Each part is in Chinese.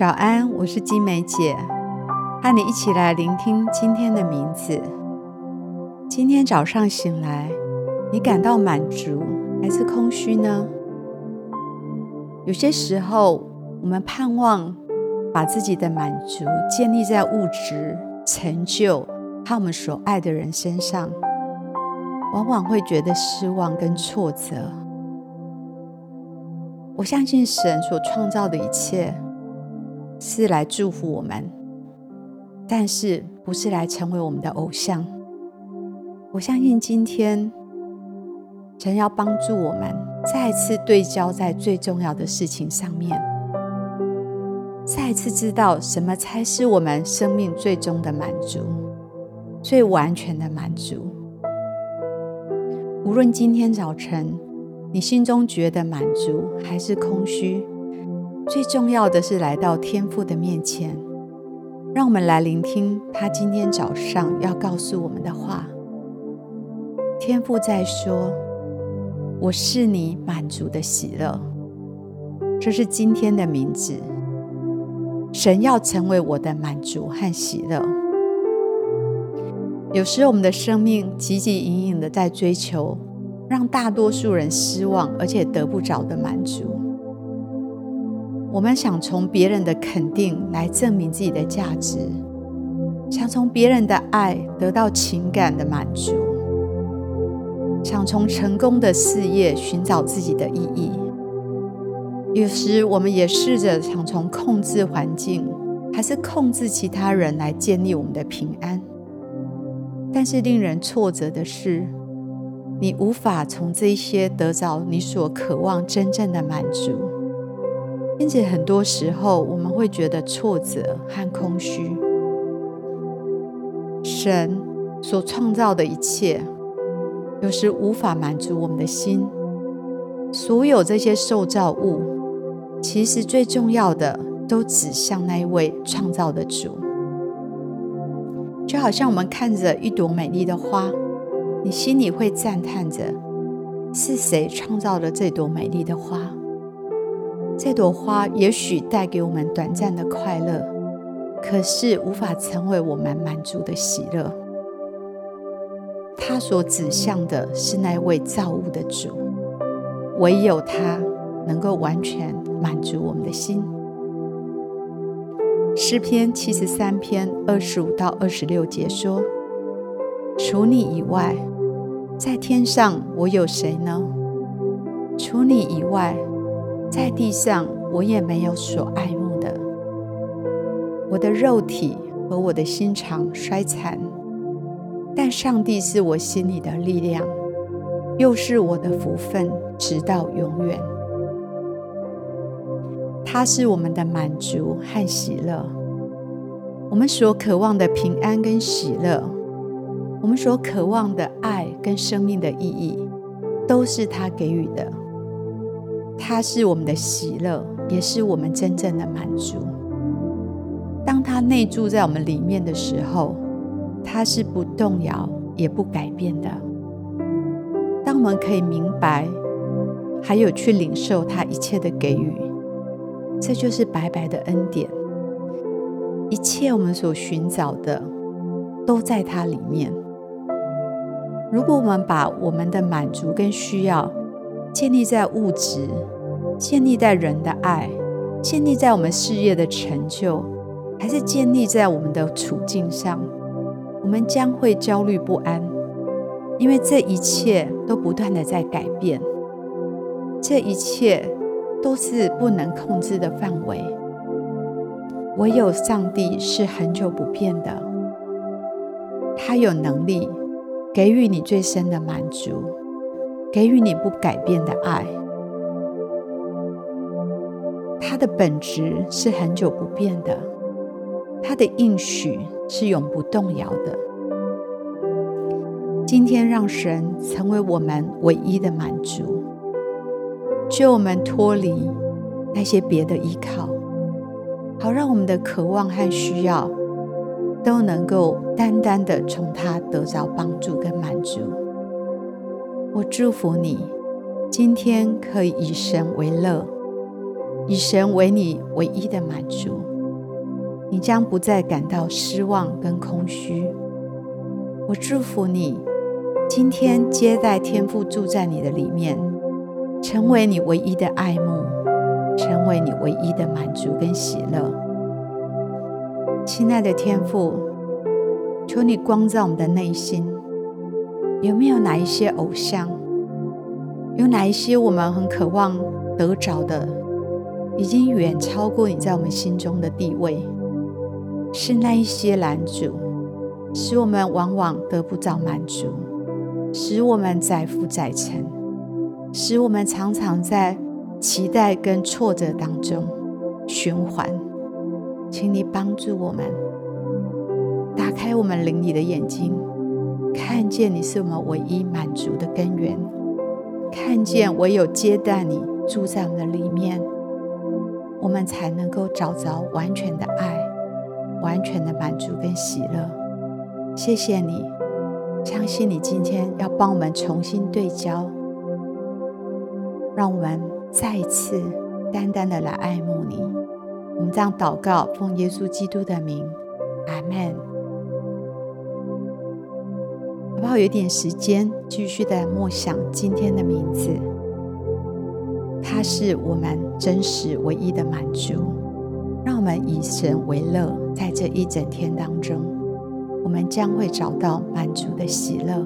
早安，我是金梅姐，和你一起来聆听今天的名字。今天早上醒来，你感到满足还是空虚呢？有些时候，我们盼望把自己的满足建立在物质、成就和我们所爱的人身上，往往会觉得失望跟挫折。我相信神所创造的一切，是来祝福我们，但是不是来成为我们的偶像。我相信今天神要帮助我们再次对焦在最重要的事情上面，再次知道什么才是我们生命最终的满足，最完全的满足。无论今天早晨你心中觉得满足还是空虚。最重要的是来到天父的面前，让我们来聆听他今天早上要告诉我们的话。天父在说：“我是你满足的喜乐。”这是今天的名字。神要成为我的满足和喜乐。有时我们的生命汲汲营营的在追求，让大多数人失望而且得不着的满足。我们想从别人的肯定来证明自己的价值，想从别人的爱得到情感的满足，想从成功的事业寻找自己的意义。有时我们也试着想从控制环境，还是控制其他人来建立我们的平安。但是令人挫折的是，你无法从这些得着你所渴望真正的满足。并且，很多时候我们会觉得挫折和空虚。神所创造的一切，有时无法满足我们的心。所有这些受造物，其实最重要的都指向那一位创造的主。就好像我们看着一朵美丽的花，你心里会赞叹着：是谁创造了这朵美丽的花？这朵花也许带给我们短暂的快乐，可是无法成为我们满足的喜乐。它所指向的是那位造物的主，唯有他能够完全满足我们的心。诗篇七十三篇二十五到二十六节说：“除你以外，在天上我有谁呢？除你以外。”在地上，我也没有所爱慕的。我的肉体和我的心肠衰残，但上帝是我心里的力量，又是我的福分，直到永远。他是我们的满足和喜乐，我们所渴望的平安跟喜乐，我们所渴望的爱跟生命的意义，都是他给予的。他是我们的喜乐，也是我们真正的满足。当他内住在我们里面的时候，他是不动摇也不改变的。当我们可以明白，还有去领受他一切的给予，这就是白白的恩典。一切我们所寻找的，都在他里面。如果我们把我们的满足跟需要，建立在物质，建立在人的爱，建立在我们事业的成就，还是建立在我们的处境上，我们将会焦虑不安，因为这一切都不断的在改变，这一切都是不能控制的范围。唯有上帝是恒久不变的，他有能力给予你最深的满足。给予你不改变的爱，它的本质是恒久不变的，它的应许是永不动摇的。今天让神成为我们唯一的满足，救我们脱离那些别的依靠，好让我们的渴望和需要都能够单单的从他得着帮助跟满足。我祝福你，今天可以以神为乐，以神为你唯一的满足。你将不再感到失望跟空虚。我祝福你，今天接待天父住在你的里面，成为你唯一的爱慕，成为你唯一的满足跟喜乐。亲爱的天父，求你光照我们的内心，有没有哪一些偶像？有哪一些我们很渴望得着的，已经远超过你在我们心中的地位？是那一些拦阻，使我们往往得不到满足，使我们载浮载沉，使我们常常在期待跟挫折当中循环。请你帮助我们，打开我们灵里的眼睛，看见你是我们唯一满足的根源，看见唯有接待你住在我们的里面，我们才能够找着完全的爱，完全的满足跟喜乐。谢谢你，相信你今天要帮我们重新对焦，让我们再一次单单的来爱慕你。我们这样祷告，奉耶稣基督的名，阿门。好不好？有点时间，继续的默想今天的名字，它是我们真实唯一的满足。让我们以神为乐，在这一整天当中。我们将会找到满足的喜乐。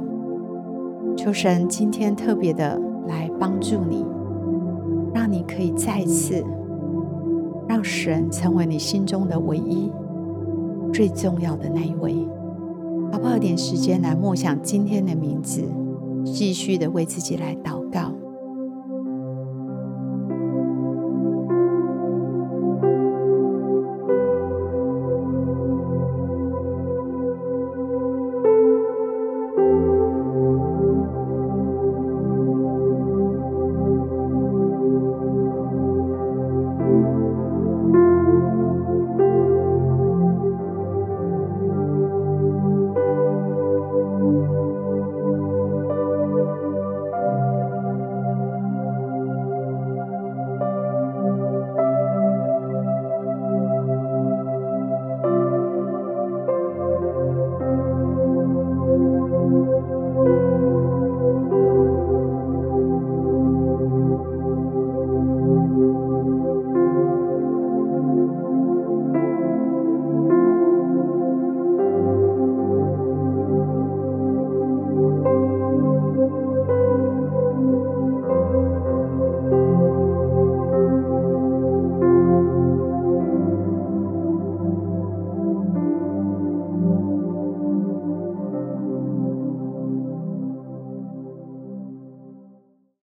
求神今天特别的来帮助你，让你可以再次让神成为你心中的唯一、最重要的那一位。花？点时间来默想今天的名字，继续的为自己来祷告。